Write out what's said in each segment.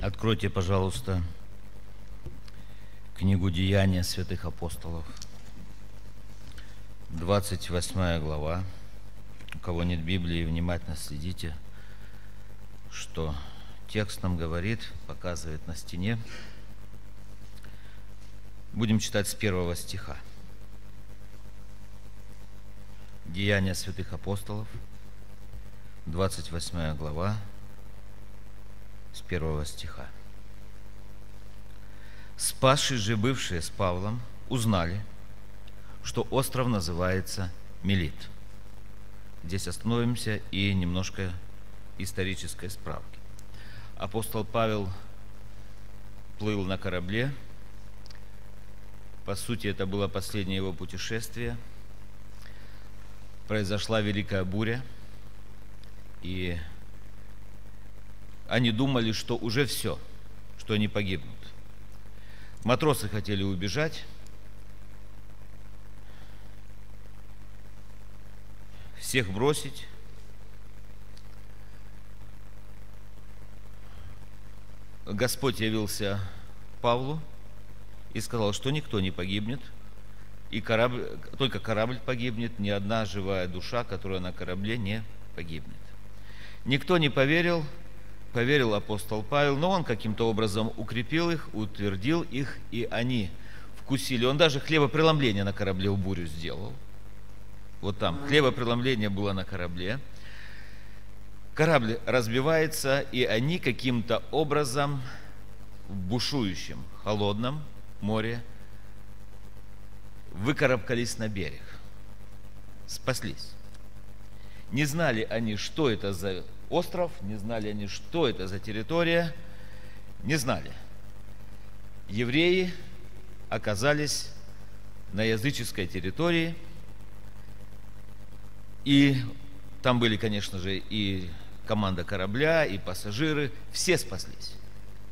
Откройте, пожалуйста, книгу Деяния святых апостолов, 28 глава. У кого нет Библии, внимательно следите, что текст нам говорит, показывает на стене. Будем читать с первого стиха. Деяния святых апостолов, 28 глава, с первого стиха. Спасшие же бывшие с Павлом узнали, что остров называется Мелит. Здесь остановимся и немножко исторической справки. Апостол Павел плыл на корабле. По сути, это было последнее его путешествие. Произошла великая буря, и они думали, что уже все, что они погибнут. Матросы хотели убежать. Всех бросить. Господь явился Павлу и сказал, что никто не погибнет, и корабль, только корабль погибнет, ни одна живая душа, которая на корабле, не погибнет. Никто не поверил, поверил апостол Павел, но он каким-то образом укрепил их, утвердил их, и они вкусили. Он даже хлебопреломление на корабле в бурю сделал. Вот там хлебопреломление было на корабле. Корабль разбивается, и они каким-то образом в бушующем, холодном море выкарабкались на берег, спаслись. Не знали они, что это за остров, не знали они, что это за территория, не знали. Евреи оказались на языческой территории, и там были, конечно же, и команда корабля, и пассажиры, все спаслись.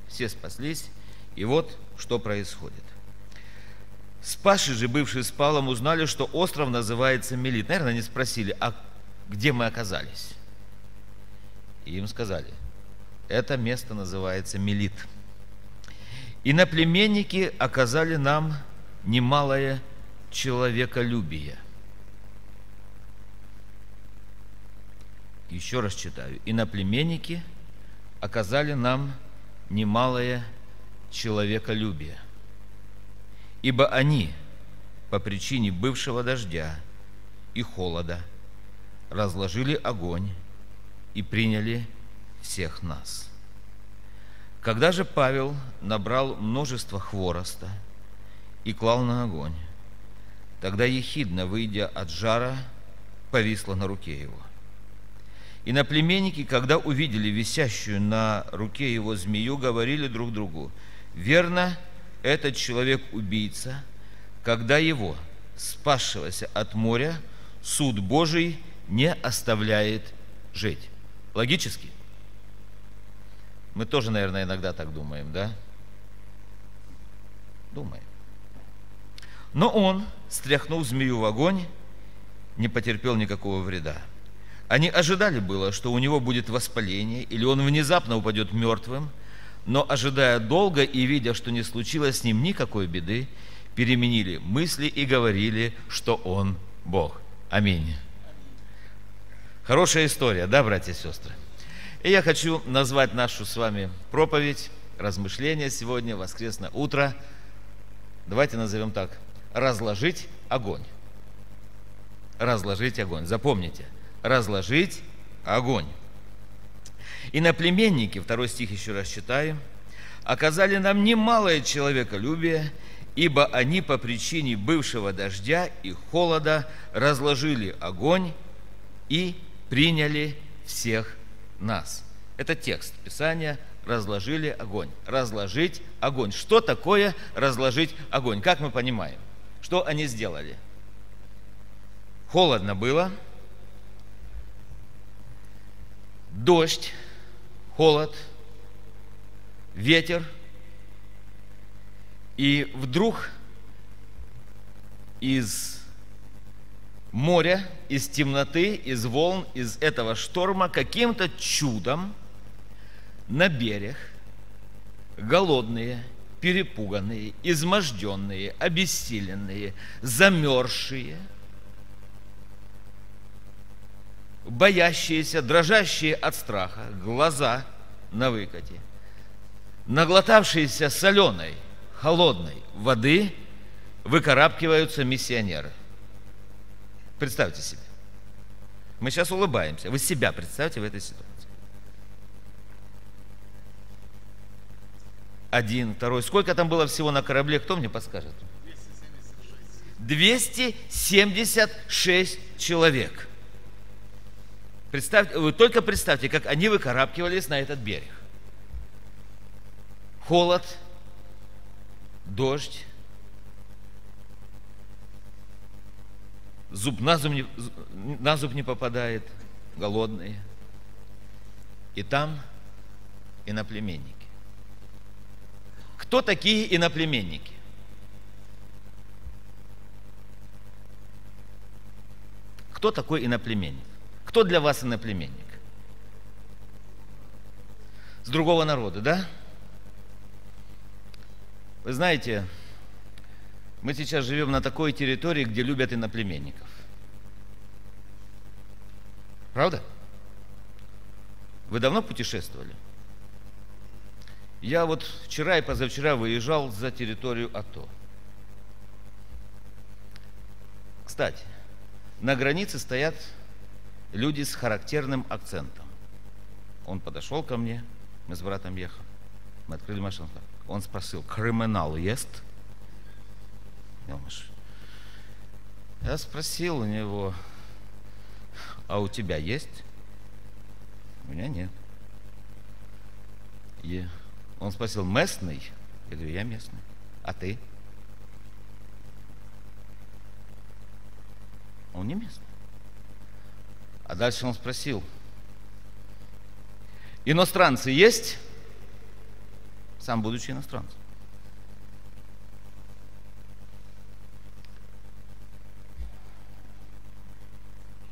Все спаслись, и вот что происходит. Спасшие же, бывшие с Павлом, узнали, что остров называется Мелит. Наверное, они спросили, а где мы оказались? И им сказали, это место называется Мелит. И наплеменники оказали нам немалое человеколюбие. Еще раз читаю. И наплеменники оказали нам немалое человеколюбие. Ибо они по причине бывшего дождя и холода разложили огонь и приняли всех нас. Когда же Павел набрал множество хвороста и клал на огонь, тогда ехидно, выйдя от жара, повисла на руке его. И наплеменники, когда увидели висящую на руке его змею, говорили друг другу, «Верно, этот человек убийца, когда его, спасшегося от моря, суд Божий не оставляет жить». Логически? Мы тоже, наверное, иногда так думаем, да? Думаем. Но он, стряхнув змею в огонь, не потерпел никакого вреда. Они ожидали было, что у него будет воспаление, или он внезапно упадет мертвым, но ожидая долго и видя, что не случилось с ним никакой беды, переменили мысли и говорили, что он Бог. Аминь. Хорошая история, да, братья и сестры? И я хочу назвать нашу с вами проповедь, размышления сегодня, воскресное утро. Давайте назовем так. Разложить огонь. Разложить огонь. Запомните. Разложить огонь. И на племенники, второй стих еще раз читаю, оказали нам немалое человеколюбие, ибо они по причине бывшего дождя и холода разложили огонь и приняли всех нас. Это текст Писания разложили огонь. Разложить огонь. Что такое разложить огонь? Как мы понимаем? Что они сделали? Холодно было, дождь, холод, ветер, и вдруг из моря, из темноты, из волн, из этого шторма каким-то чудом на берег голодные, перепуганные, изможденные, обессиленные, замерзшие, боящиеся, дрожащие от страха, глаза на выкате, наглотавшиеся соленой, холодной воды, выкарабкиваются миссионеры. Представьте себе. Мы сейчас улыбаемся. Вы себя представьте в этой ситуации. Один, второй. Сколько там было всего на корабле, кто мне подскажет? 276 человек. Представьте, вы только представьте, как они выкарабкивались на этот берег. Холод, дождь, зуб на зуб не, на зуб не попадает, голодные. И там иноплеменники. Кто такие иноплеменники? Кто такой иноплеменник? Кто для вас иноплеменник? С другого народа, да? Вы знаете, мы сейчас живем на такой территории, где любят иноплеменников. Правда? Вы давно путешествовали? Я вот вчера и позавчера выезжал за территорию АТО. Кстати, на границе стоят люди с характерным акцентом. Он подошел ко мне, мы с братом ехали, мы открыли машину. Он спросил, криминал есть? Я спросил у него, а у тебя есть? У меня нет. И он спросил, местный? Я говорю, я местный. А ты? Он не местный. А дальше он спросил, иностранцы есть? Сам будучи иностранцем.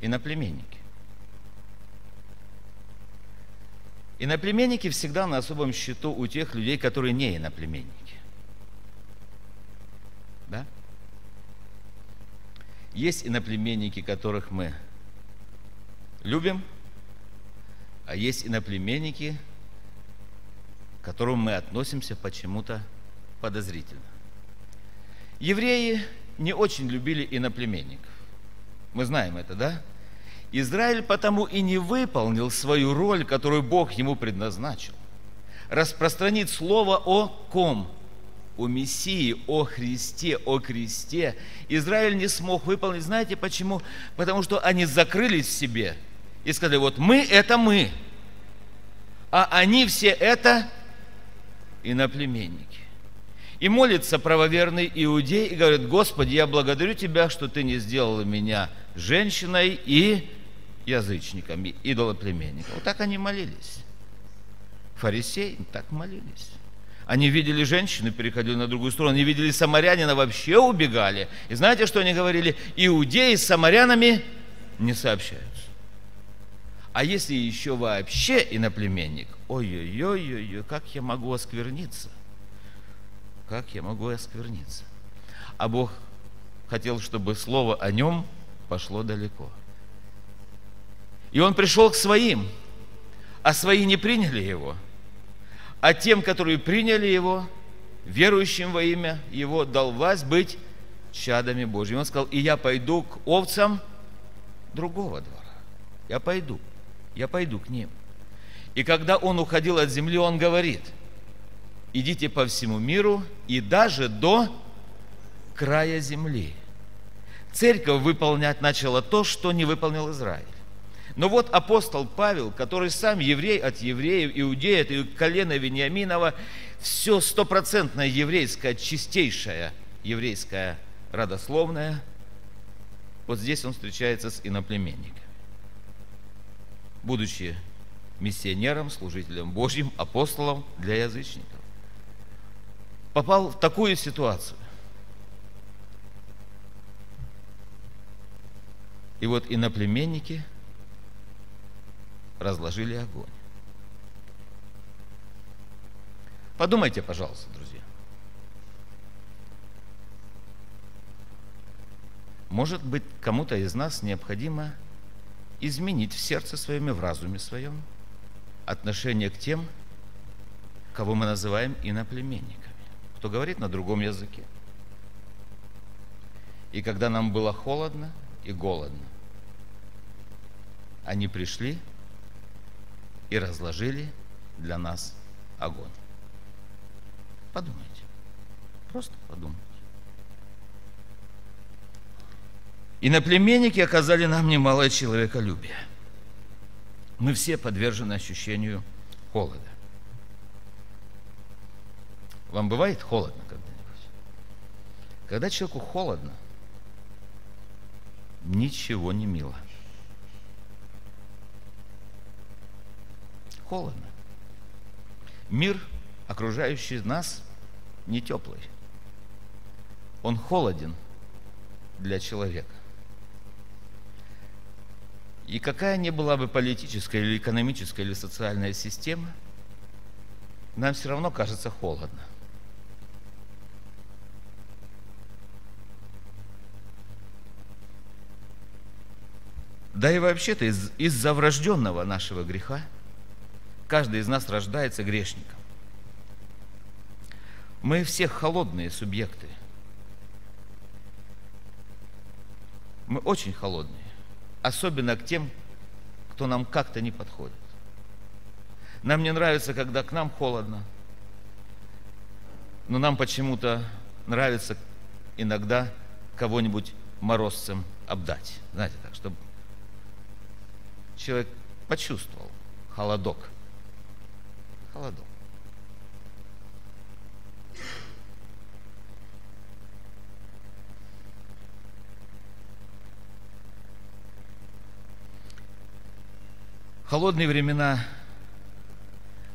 Иноплеменники. Иноплеменники всегда на особом счету у тех людей, которые не иноплеменники. Да? Есть иноплеменники, которых мы любим, а есть иноплеменники, к которым мы относимся почему-то подозрительно. Евреи не очень любили иноплеменников. Мы знаем это, да? Израиль потому и не выполнил свою роль, которую Бог ему предназначил. Распространить слово о ком? О Мессии, о Христе, о кресте. Израиль не смог выполнить. Знаете почему? Потому что они закрылись в себе и сказали, вот мы – это мы, а они все – это иноплеменники. И молится правоверный иудей и говорит, Господи, я благодарю Тебя, что Ты не сделал меня женщиной и язычниками, идолоплеменниками. Вот так они молились. Фарисеи так молились. Они видели женщину, переходили на другую сторону. Они видели самарянина, вообще убегали. И знаете, что они говорили? Иудеи с самарянами не сообщаются. А если еще вообще иноплеменник, ой-ой-ой, как я могу оскверниться? Как я могу оскверниться? А Бог хотел, чтобы слово о нем пошло далеко. И он пришел к своим, а свои не приняли его. А тем, которые приняли его, верующим во имя его, дал власть быть чадами Божьими. Он сказал, и я пойду к овцам другого двора. Я пойду, я пойду к ним. И когда он уходил от земли, он говорит, идите по всему миру и даже до края земли. Церковь выполнять начала то, что не выполнил Израиль. Но вот апостол Павел, который сам еврей от евреев, иудей от колена Вениаминова, все стопроцентное еврейское, чистейшее еврейское, родословное, вот здесь он встречается с иноплеменниками. Будучи миссионером, служителем Божьим, апостолом для язычников. Попал в такую ситуацию. И вот иноплеменники – разложили огонь. Подумайте, пожалуйста, друзья. Может быть, кому-то из нас необходимо изменить в сердце своем и в разуме своем отношение к тем, кого мы называем иноплеменниками, кто говорит на другом языке. И когда нам было холодно и голодно, они пришли и разложили для нас огонь. Подумайте. Просто подумайте. Иноплеменники оказали нам немалое человеколюбие. Мы все подвержены ощущению холода. Вам бывает холодно когда-нибудь? Когда человеку холодно, ничего не мило. Холодно. Мир, окружающий нас, не теплый. Он холоден для человека. И какая ни была бы политическая или экономическая или социальная система, нам все равно кажется холодно. Да и вообще-то из- из-за врожденного нашего греха каждый из нас рождается грешником. Мы все холодные субъекты. Мы очень холодные. Особенно к тем, кто нам как-то не подходит. Нам не нравится, когда к нам холодно. Но нам почему-то нравится иногда кого-нибудь морозцем обдать. Знаете, так, чтобы человек почувствовал холодок. Холодок. Холодные времена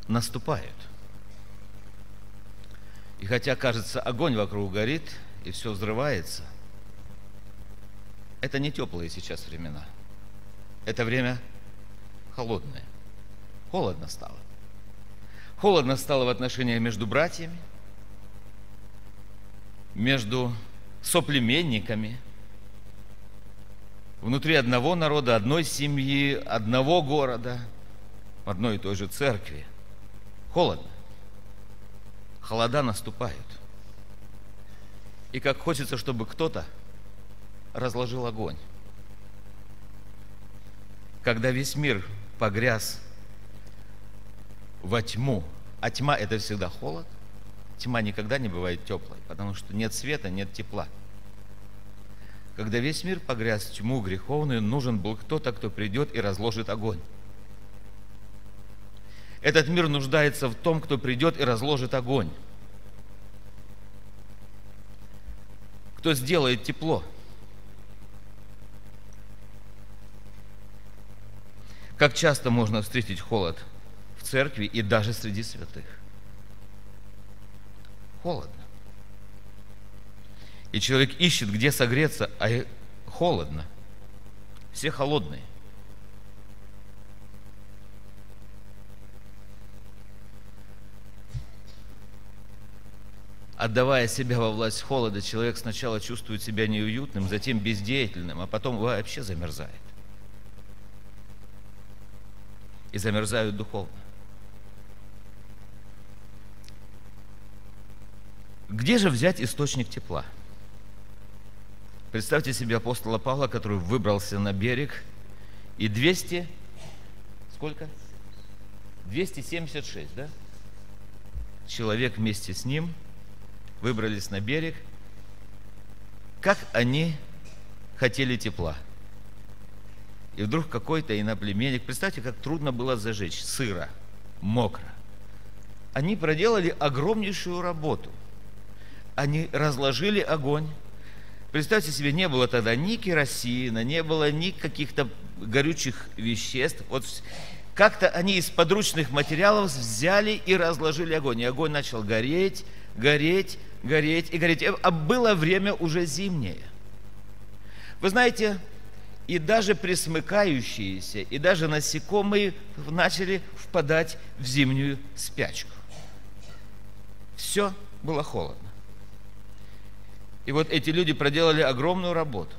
наступают. И хотя, кажется, огонь вокруг горит, и все взрывается, это не теплые сейчас времена. Это время холодное. Холодно стало. Холодно стало в отношениях между братьями, между соплеменниками, внутри одного народа, одной семьи, одного города, в одной и той же церкви. Холодно. Холода наступают. И как хочется, чтобы кто-то разложил огонь. Когда весь мир погряз во тьму, а тьма это всегда холод, тьма никогда не бывает теплой, потому что нет света, нет тепла. Когда весь мир погряз в тьму греховную, нужен был кто-то, кто придет и разложит огонь. Этот мир нуждается в том, кто придет и разложит огонь. Кто сделает тепло. Как часто можно встретить холод в церкви и даже среди святых? Холодно. И человек ищет, где согреться, а холодно. Все холодные. Отдавая себя во власть холода, человек сначала чувствует себя неуютным, затем бездеятельным, а потом вообще замерзает. И замерзают духовно. Где же взять источник тепла? Представьте себе апостола Павла, который выбрался на берег, и 200, сколько? 276, да? Человек вместе с ним выбрались на берег. Как они хотели тепла. И вдруг какой-то иноплеменник, представьте, как трудно было зажечь, сыро, мокро. Они проделали огромнейшую работу. Они разложили огонь, Представьте себе, не было тогда ни керосина, не было ни каких-то горючих веществ. Вот как-то они из подручных материалов взяли и разложили огонь. И огонь начал гореть, гореть, гореть и гореть. А было время уже зимнее. Вы знаете, и даже присмыкающиеся, и даже насекомые начали впадать в зимнюю спячку. Все было холодно. И вот эти люди проделали огромную работу.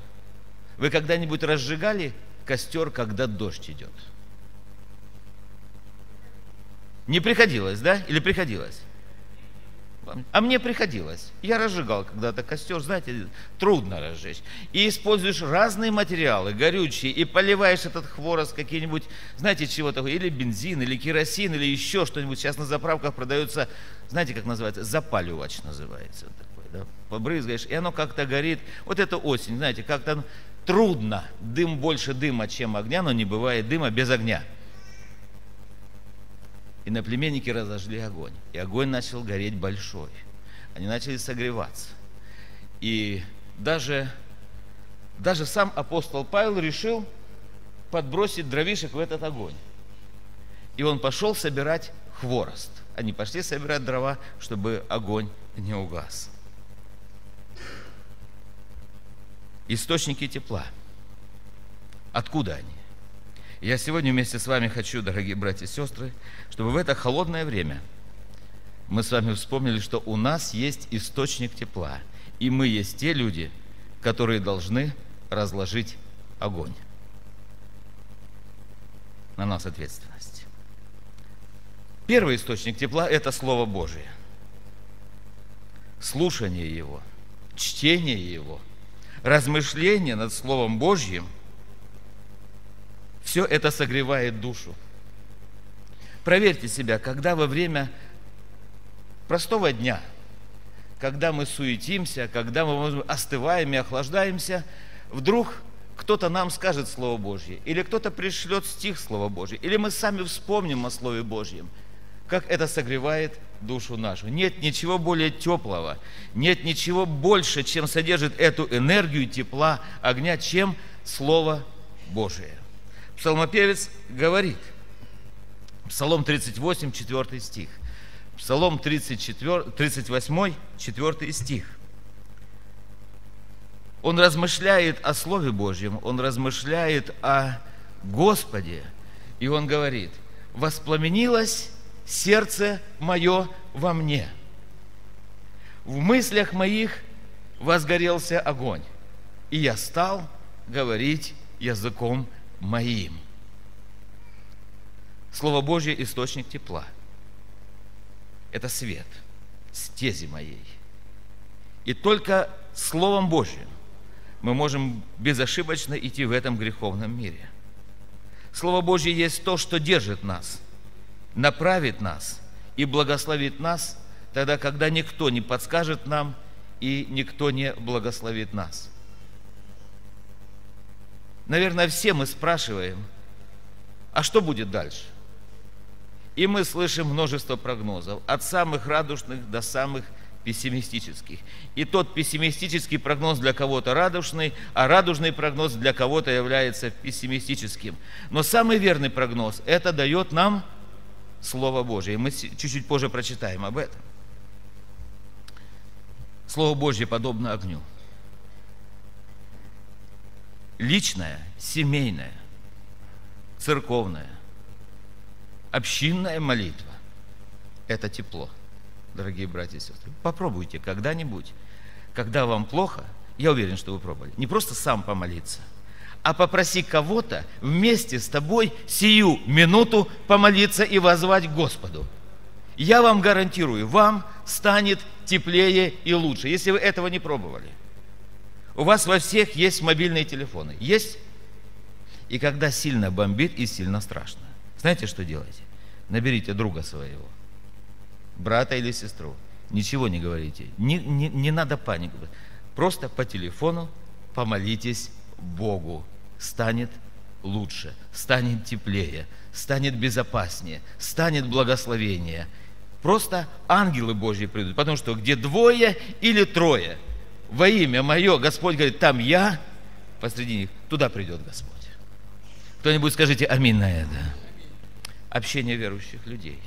Вы когда-нибудь разжигали костер, когда дождь идет? Не приходилось, да? Или приходилось? А мне приходилось. Я разжигал когда-то костер, знаете, трудно разжечь. И используешь разные материалы, горючие, и поливаешь этот хворост какие-нибудь, знаете, чего такое, или бензин, или керосин, или еще что-нибудь. Сейчас на заправках продается, знаете, как называется, запаливач называется да? Побрызгаешь, и оно как-то горит. Вот это осень, знаете, как-то трудно. Дым больше дыма, чем огня, но не бывает дыма без огня. И на племенники разожгли огонь. И огонь начал гореть большой. Они начали согреваться. И даже, даже сам апостол Павел решил подбросить дровишек в этот огонь. И он пошел собирать хворост. Они пошли собирать дрова, чтобы огонь не угас. Источники тепла. Откуда они? Я сегодня вместе с вами хочу, дорогие братья и сестры, чтобы в это холодное время мы с вами вспомнили, что у нас есть источник тепла, и мы есть те люди, которые должны разложить огонь. На нас ответственность. Первый источник тепла – это Слово Божие. Слушание Его, чтение Его, размышление над Словом Божьим – все это согревает душу. Проверьте себя, когда во время простого дня, когда мы суетимся, когда мы остываем и охлаждаемся, вдруг кто-то нам скажет Слово Божье, или кто-то пришлет стих Слова Божье, или мы сами вспомним о Слове Божьем, как это согревает душу нашу. Нет ничего более теплого, нет ничего больше, чем содержит эту энергию тепла, огня, чем Слово Божие псалмопевец говорит, Псалом 38, 4 стих, Псалом 34, 38, 4 стих. Он размышляет о Слове Божьем, он размышляет о Господе, и он говорит, «Воспламенилось сердце мое во мне, в мыслях моих возгорелся огонь, и я стал говорить языком моим. Слово Божье – источник тепла. Это свет стези моей. И только Словом Божьим мы можем безошибочно идти в этом греховном мире. Слово Божье есть то, что держит нас, направит нас и благословит нас тогда, когда никто не подскажет нам и никто не благословит нас. Наверное, все мы спрашиваем, а что будет дальше? И мы слышим множество прогнозов, от самых радужных до самых пессимистических. И тот пессимистический прогноз для кого-то радужный, а радужный прогноз для кого-то является пессимистическим. Но самый верный прогноз – это дает нам Слово Божье. И мы чуть-чуть позже прочитаем об этом. Слово Божье подобно огню личная, семейная, церковная, общинная молитва – это тепло, дорогие братья и сестры. Попробуйте когда-нибудь, когда вам плохо, я уверен, что вы пробовали, не просто сам помолиться, а попроси кого-то вместе с тобой сию минуту помолиться и возвать Господу. Я вам гарантирую, вам станет теплее и лучше, если вы этого не пробовали. У вас во всех есть мобильные телефоны. Есть? И когда сильно бомбит и сильно страшно, знаете, что делаете? Наберите друга своего, брата или сестру. Ничего не говорите. Не, не, не надо панику. Просто по телефону помолитесь Богу. Станет лучше, станет теплее, станет безопаснее, станет благословение. Просто ангелы Божьи придут. Потому что где двое или трое – во имя мое, Господь говорит, там я посреди них, туда придет Господь. Кто-нибудь скажите аминь на это. Общение верующих людей.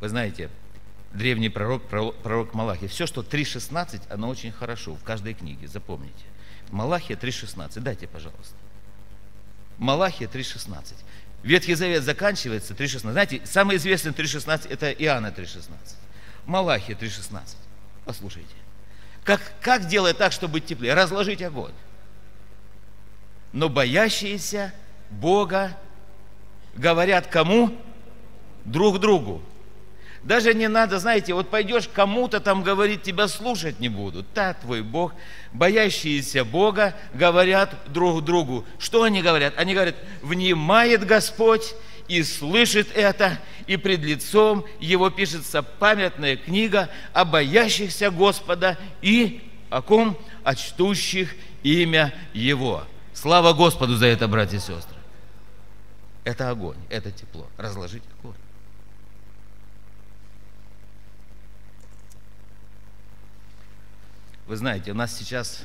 Вы знаете, древний пророк, пророк, Малахи, все, что 3.16, оно очень хорошо в каждой книге, запомните. Малахия 3.16, дайте, пожалуйста. Малахия 3.16. Ветхий Завет заканчивается 3.16. Знаете, самый известный 3.16 это Иоанна 3.16. Малахия 3.16. Послушайте. Как, как делать так, чтобы быть теплее? Разложить огонь. Но боящиеся Бога говорят кому? Друг другу. Даже не надо, знаете, вот пойдешь кому-то там говорить, тебя слушать не будут. Так твой Бог. Боящиеся Бога говорят друг другу. Что они говорят? Они говорят, внимает Господь и слышит это, и пред лицом его пишется памятная книга о боящихся Господа и о ком? О чтущих имя Его. Слава Господу за это, братья и сестры. Это огонь, это тепло. Разложить огонь. Вы знаете, нас сейчас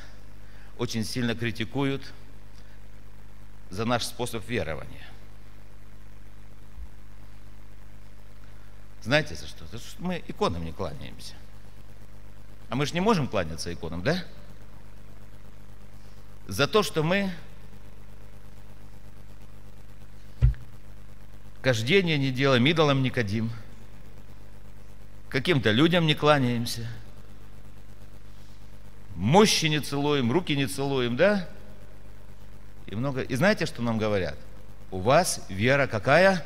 очень сильно критикуют за наш способ верования. Знаете за что? За что мы иконам не кланяемся. А мы же не можем кланяться иконам, да? За то, что мы кождение не делаем, идолам не кадим, каким-то людям не кланяемся – мощи не целуем, руки не целуем, да? И много. И знаете, что нам говорят? У вас вера какая?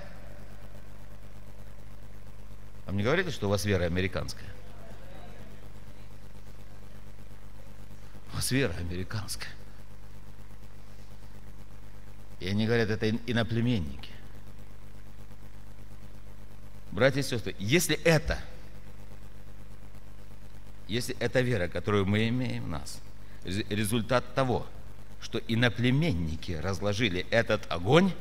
Вам не говорили, что у вас вера американская? У вас вера американская. И они говорят, это иноплеменники. Братья и сестры, если это если это вера, которую мы имеем в нас, результат того, что иноплеменники разложили этот огонь,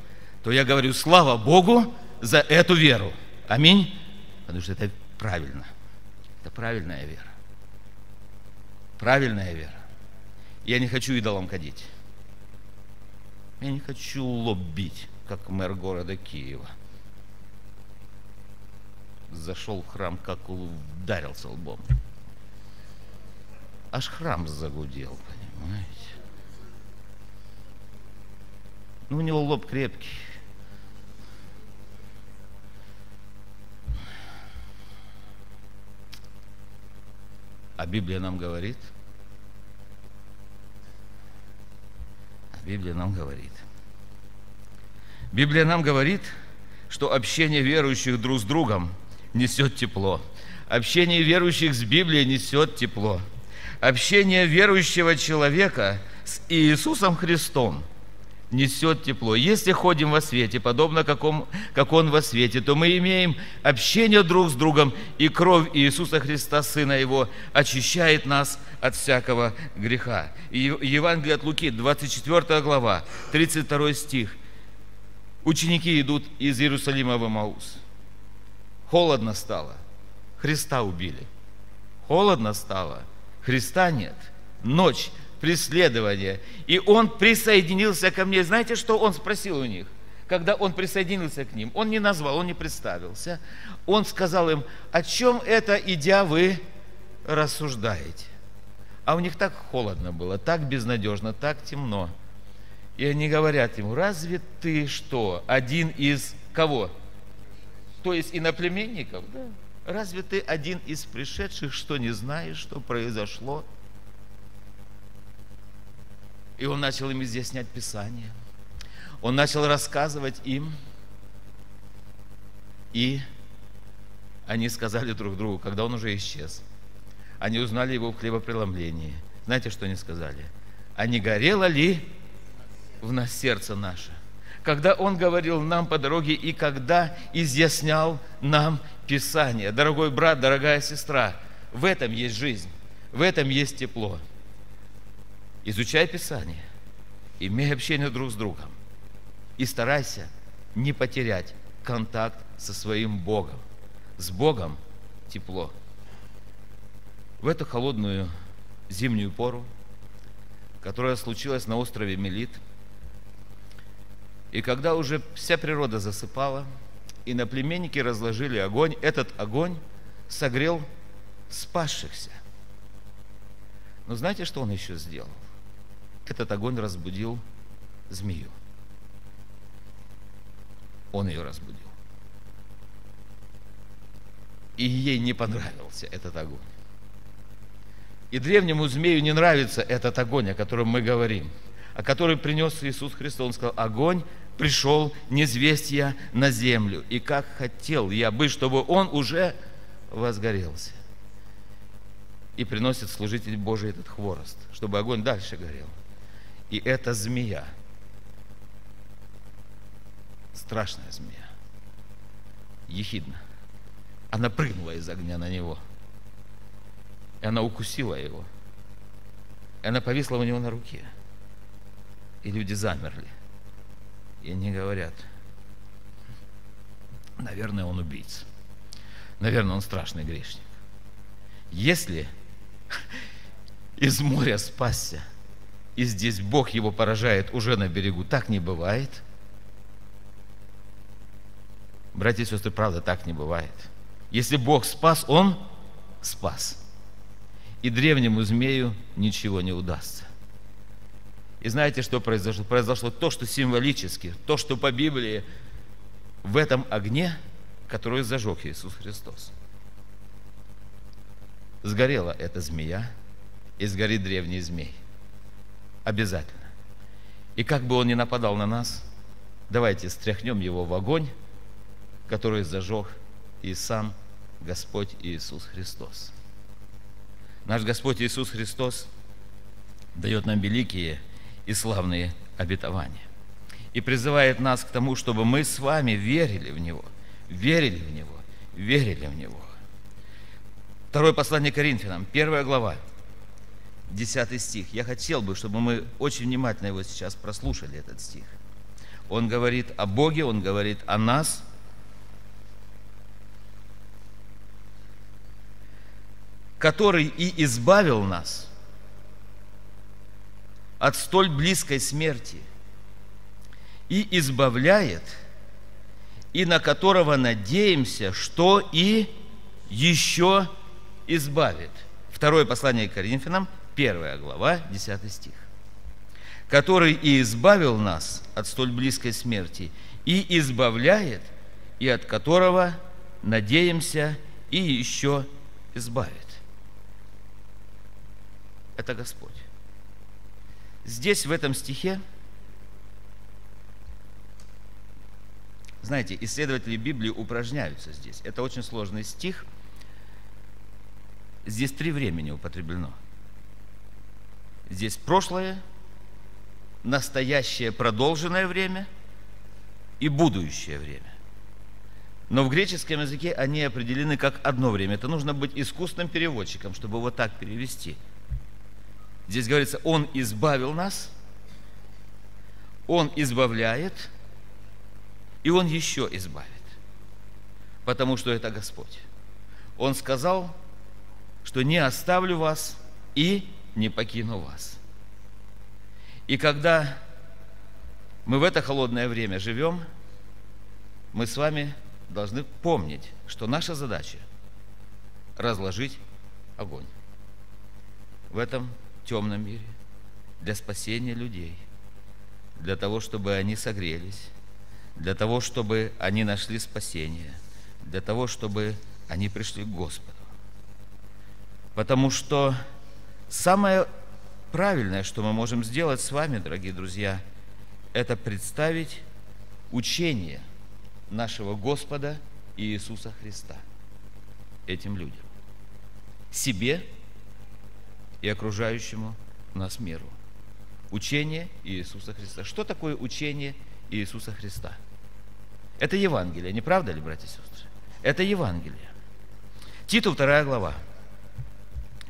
то я говорю, слава Богу за эту веру. Аминь. Потому что это правильно. Это правильная вера. Правильная вера. Я не хочу идолам ходить. Я не хочу лоббить, как мэр города Киева. Зашел в храм, как ударился лбом аж храм загудел, понимаете? Ну, у него лоб крепкий. А Библия нам говорит, а Библия нам говорит, Библия нам говорит, что общение верующих друг с другом несет тепло. Общение верующих с Библией несет тепло общение верующего человека с Иисусом Христом несет тепло. Если ходим во свете, подобно какому, как Он во свете, то мы имеем общение друг с другом, и кровь Иисуса Христа, Сына Его, очищает нас от всякого греха. И Евангелие от Луки, 24 глава, 32 стих. Ученики идут из Иерусалима в Маус. Холодно стало. Христа убили. Холодно стало – Христа нет. Ночь, преследование. И он присоединился ко мне. Знаете, что он спросил у них? Когда он присоединился к ним, он не назвал, он не представился. Он сказал им, о чем это, идя, вы рассуждаете? А у них так холодно было, так безнадежно, так темно. И они говорят ему, разве ты что, один из кого? То есть иноплеменников, да? Разве ты один из пришедших, что не знаешь, что произошло? И он начал им изъяснять Писание. Он начал рассказывать им. И они сказали друг другу, когда он уже исчез. Они узнали его в хлебопреломлении. Знаете, что они сказали? А не горело ли в нас сердце наше? Когда он говорил нам по дороге и когда изъяснял нам Писание. Дорогой брат, дорогая сестра, в этом есть жизнь, в этом есть тепло. Изучай Писание, имей общение друг с другом и старайся не потерять контакт со своим Богом. С Богом тепло. В эту холодную зимнюю пору, которая случилась на острове Мелит, и когда уже вся природа засыпала – и на племенники разложили огонь. Этот огонь согрел спасшихся. Но знаете, что он еще сделал? Этот огонь разбудил змею. Он ее разбудил. И ей не понравился этот огонь. И древнему змею не нравится этот огонь, о котором мы говорим, о который принес Иисус Христос. Он сказал, огонь пришел незвестья на землю. И как хотел я бы, чтобы он уже возгорелся. И приносит служитель Божий этот хворост, чтобы огонь дальше горел. И эта змея, страшная змея, ехидна, она прыгнула из огня на него. И она укусила его. И она повисла у него на руке. И люди замерли. И они говорят, наверное, он убийца. Наверное, он страшный грешник. Если из моря спасся, и здесь Бог его поражает уже на берегу, так не бывает. Братья и сестры, правда, так не бывает. Если Бог спас, Он спас. И древнему змею ничего не удастся. И знаете, что произошло? Произошло то, что символически, то, что по Библии в этом огне, который зажег Иисус Христос. Сгорела эта змея, и сгорит древний змей. Обязательно. И как бы он ни нападал на нас, давайте стряхнем его в огонь, который зажег и сам Господь Иисус Христос. Наш Господь Иисус Христос дает нам великие и славные обетования. И призывает нас к тому, чтобы мы с вами верили в Него, верили в Него, верили в Него. Второе послание Коринфянам, первая глава, 10 стих. Я хотел бы, чтобы мы очень внимательно его сейчас прослушали, этот стих. Он говорит о Боге, он говорит о нас – который и избавил нас от столь близкой смерти и избавляет, и на которого надеемся, что и еще избавит. Второе послание к Коринфянам, первая глава, 10 стих. Который и избавил нас от столь близкой смерти, и избавляет, и от которого надеемся и еще избавит это Господь. Здесь, в этом стихе, знаете, исследователи Библии упражняются здесь. Это очень сложный стих. Здесь три времени употреблено. Здесь прошлое, настоящее продолженное время и будущее время. Но в греческом языке они определены как одно время. Это нужно быть искусным переводчиком, чтобы вот так перевести – Здесь говорится, Он избавил нас, Он избавляет, и Он еще избавит, потому что это Господь. Он сказал, что не оставлю вас и не покину вас. И когда мы в это холодное время живем, мы с вами должны помнить, что наша задача – разложить огонь. В этом темном мире, для спасения людей, для того, чтобы они согрелись, для того, чтобы они нашли спасение, для того, чтобы они пришли к Господу. Потому что самое правильное, что мы можем сделать с вами, дорогие друзья, это представить учение нашего Господа Иисуса Христа этим людям. Себе и окружающему нас миру. Учение Иисуса Христа. Что такое учение Иисуса Христа? Это Евангелие, не правда ли, братья и сестры? Это Евангелие. Титу вторая глава.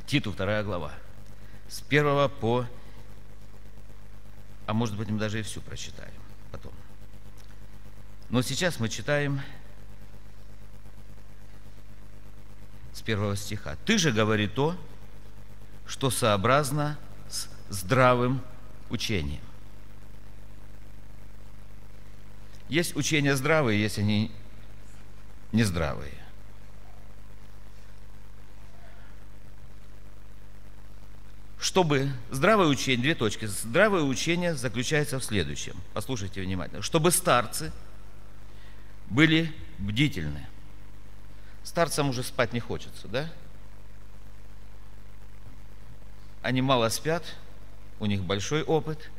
Титу вторая глава. С первого по... А может быть, мы даже и всю прочитаем потом. Но сейчас мы читаем с первого стиха. «Ты же говори то, что сообразно с здравым учением. Есть учения здравые, есть они нездравые. Чтобы здравое учение, две точки, здравое учение заключается в следующем. Послушайте внимательно. Чтобы старцы были бдительны. Старцам уже спать не хочется, да? Они мало спят, у них большой опыт,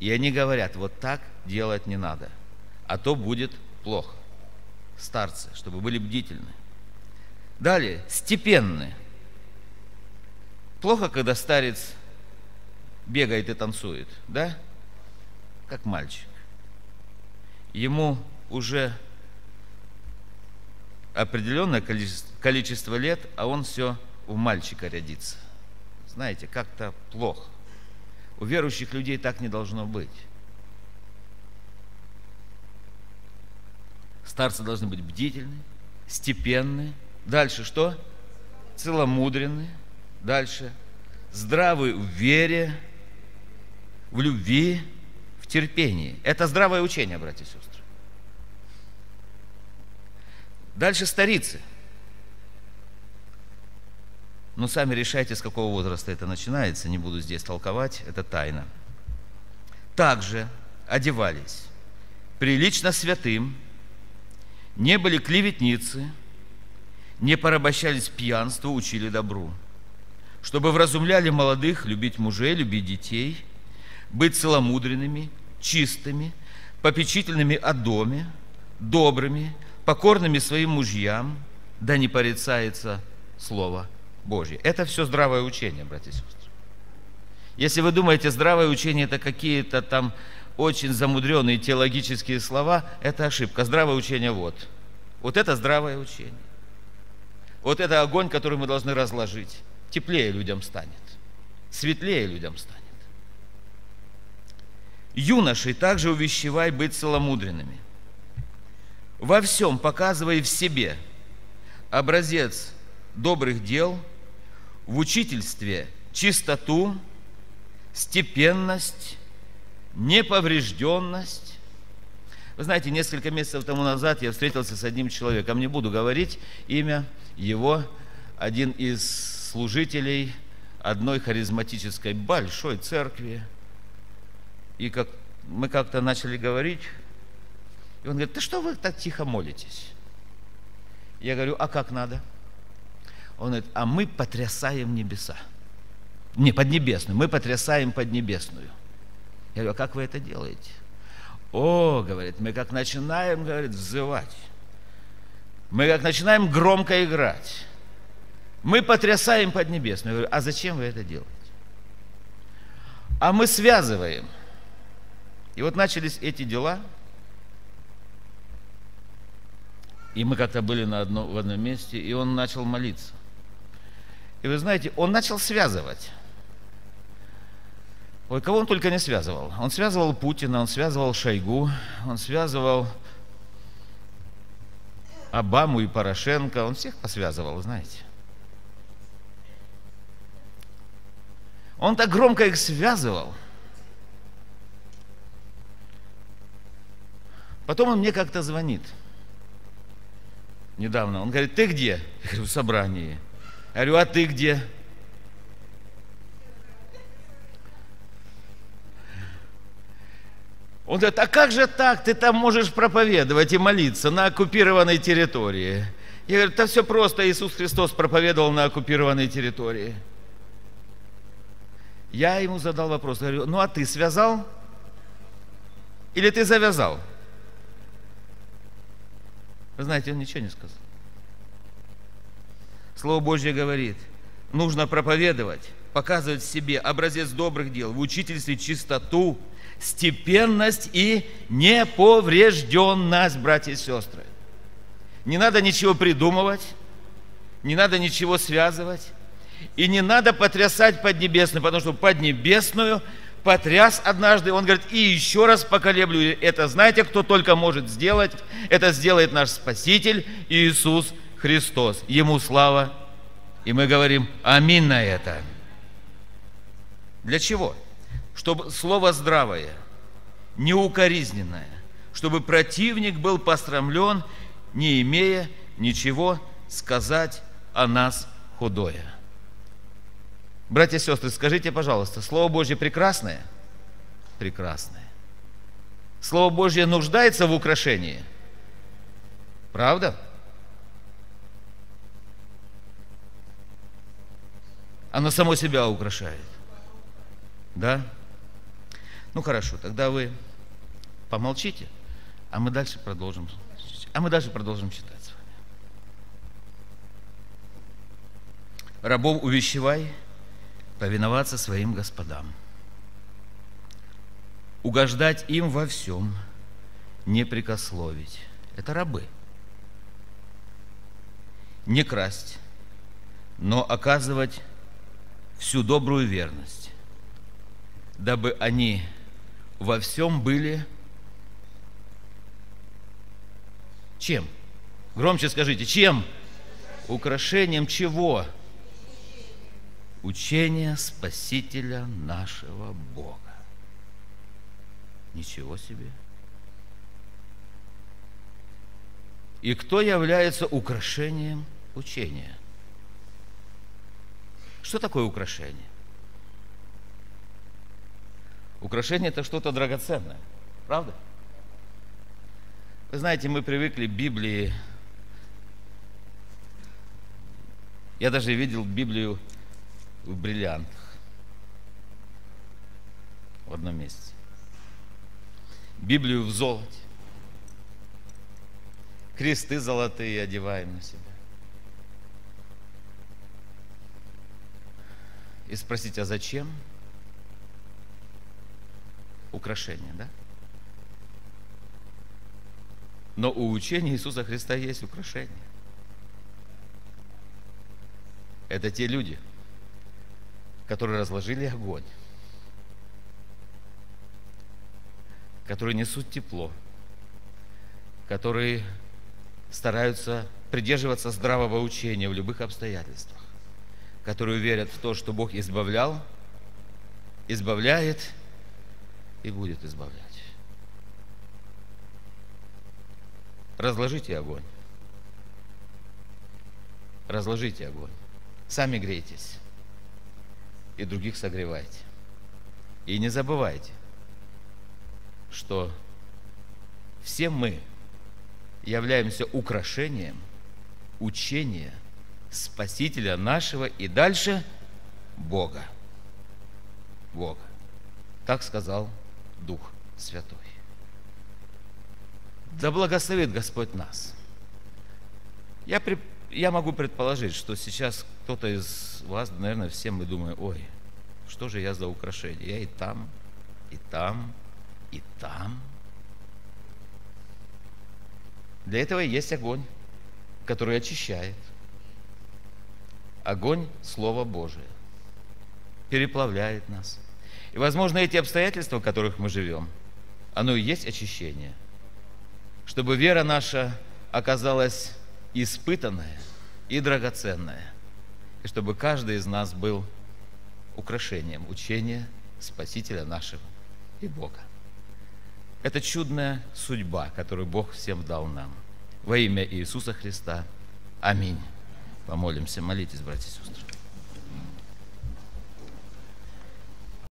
и они говорят, вот так делать не надо, а то будет плохо. Старцы, чтобы были бдительны. Далее, степенны. Плохо, когда старец бегает и танцует, да? Как мальчик. Ему уже определенное количество, лет, а он все у мальчика рядится. Знаете, как-то плохо. У верующих людей так не должно быть. Старцы должны быть бдительны, степенны. Дальше что? Целомудренны. Дальше. Здравы в вере, в любви, в терпении. Это здравое учение, братья и сестры. Дальше старицы. Но сами решайте, с какого возраста это начинается. Не буду здесь толковать, это тайна. Также одевались прилично святым, не были клеветницы, не порабощались пьянству, учили добру, чтобы вразумляли молодых любить мужей, любить детей, быть целомудренными, чистыми, попечительными о доме, добрыми, покорными своим мужьям, да не порицается Слово Божье. Это все здравое учение, братья и сестры. Если вы думаете, здравое учение это какие-то там очень замудренные теологические слова, это ошибка. Здравое учение вот. Вот это здравое учение. Вот это огонь, который мы должны разложить. Теплее людям станет. Светлее людям станет. Юношей также увещевай быть целомудренными – во всем показывая в себе образец добрых дел, в учительстве чистоту, степенность, неповрежденность. Вы знаете, несколько месяцев тому назад я встретился с одним человеком, не буду говорить имя его, один из служителей одной харизматической большой церкви. И как мы как-то начали говорить, и он говорит, да что вы так тихо молитесь? Я говорю, а как надо? Он говорит, а мы потрясаем небеса. Не, поднебесную. Мы потрясаем поднебесную. Я говорю, а как вы это делаете? О, говорит, мы как начинаем, говорит, взывать. Мы как начинаем громко играть. Мы потрясаем поднебесную. Я говорю, а зачем вы это делаете? А мы связываем. И вот начались эти дела – И мы как-то были на одно, в одном месте, и он начал молиться. И вы знаете, он начал связывать. Ой, кого он только не связывал. Он связывал Путина, он связывал Шойгу, он связывал Обаму и Порошенко, он всех посвязывал, знаете. Он так громко их связывал. Потом он мне как-то звонит – недавно. Он говорит, ты где? Я говорю, в собрании. Я говорю, а ты где? Он говорит, а как же так? Ты там можешь проповедовать и молиться на оккупированной территории. Я говорю, это все просто. Иисус Христос проповедовал на оккупированной территории. Я ему задал вопрос. Говорю, ну а ты связал? Или ты завязал? Вы знаете, он ничего не сказал. Слово Божье говорит, нужно проповедовать, показывать в себе образец добрых дел, в учительстве чистоту, степенность и неповрежденность, братья и сестры. Не надо ничего придумывать, не надо ничего связывать, и не надо потрясать Поднебесную, потому что Поднебесную потряс однажды, он говорит, и еще раз поколеблю. Это знаете, кто только может сделать? Это сделает наш Спаситель Иисус Христос. Ему слава. И мы говорим аминь на это. Для чего? Чтобы слово здравое, неукоризненное, чтобы противник был пострамлен, не имея ничего сказать о нас худое. Братья и сестры, скажите, пожалуйста, Слово Божье прекрасное? Прекрасное. Слово Божье нуждается в украшении? Правда? Оно само себя украшает. Да? Ну хорошо, тогда вы помолчите, а мы дальше продолжим. А мы дальше продолжим читать с вами. Рабов увещевай повиноваться своим господам, угождать им во всем, не прикословить. Это рабы. Не красть, но оказывать всю добрую верность, дабы они во всем были чем? Громче скажите, чем? Украшением чего? Учения Спасителя нашего Бога. Ничего себе. И кто является украшением учения? Что такое украшение? Украшение – это что-то драгоценное, правда? Вы знаете, мы привыкли к Библии. Я даже видел Библию в бриллиантах в одном месте. Библию в золоте. Кресты золотые одеваем на себя. И спросить, а зачем? Украшение, да? Но у учения Иисуса Христа есть украшение. Это те люди, которые разложили огонь, которые несут тепло, которые стараются придерживаться здравого учения в любых обстоятельствах, которые верят в то, что Бог избавлял, избавляет и будет избавлять. Разложите огонь. Разложите огонь. Сами грейтесь. И других согревайте. И не забывайте, что все мы являемся украшением учения Спасителя нашего и дальше Бога. Бога. Так сказал Дух Святой. Да благословит Господь нас. Я, при, я могу предположить, что сейчас кто-то из вас, наверное, всем мы думаем, ой, что же я за украшение? Я и там, и там, и там. Для этого есть огонь, который очищает. Огонь – Слово Божие. Переплавляет нас. И, возможно, эти обстоятельства, в которых мы живем, оно и есть очищение. Чтобы вера наша оказалась испытанная и драгоценная. И чтобы каждый из нас был украшением учения Спасителя нашего и Бога. Это чудная судьба, которую Бог всем дал нам. Во имя Иисуса Христа. Аминь. Помолимся. Молитесь, братья и сестры.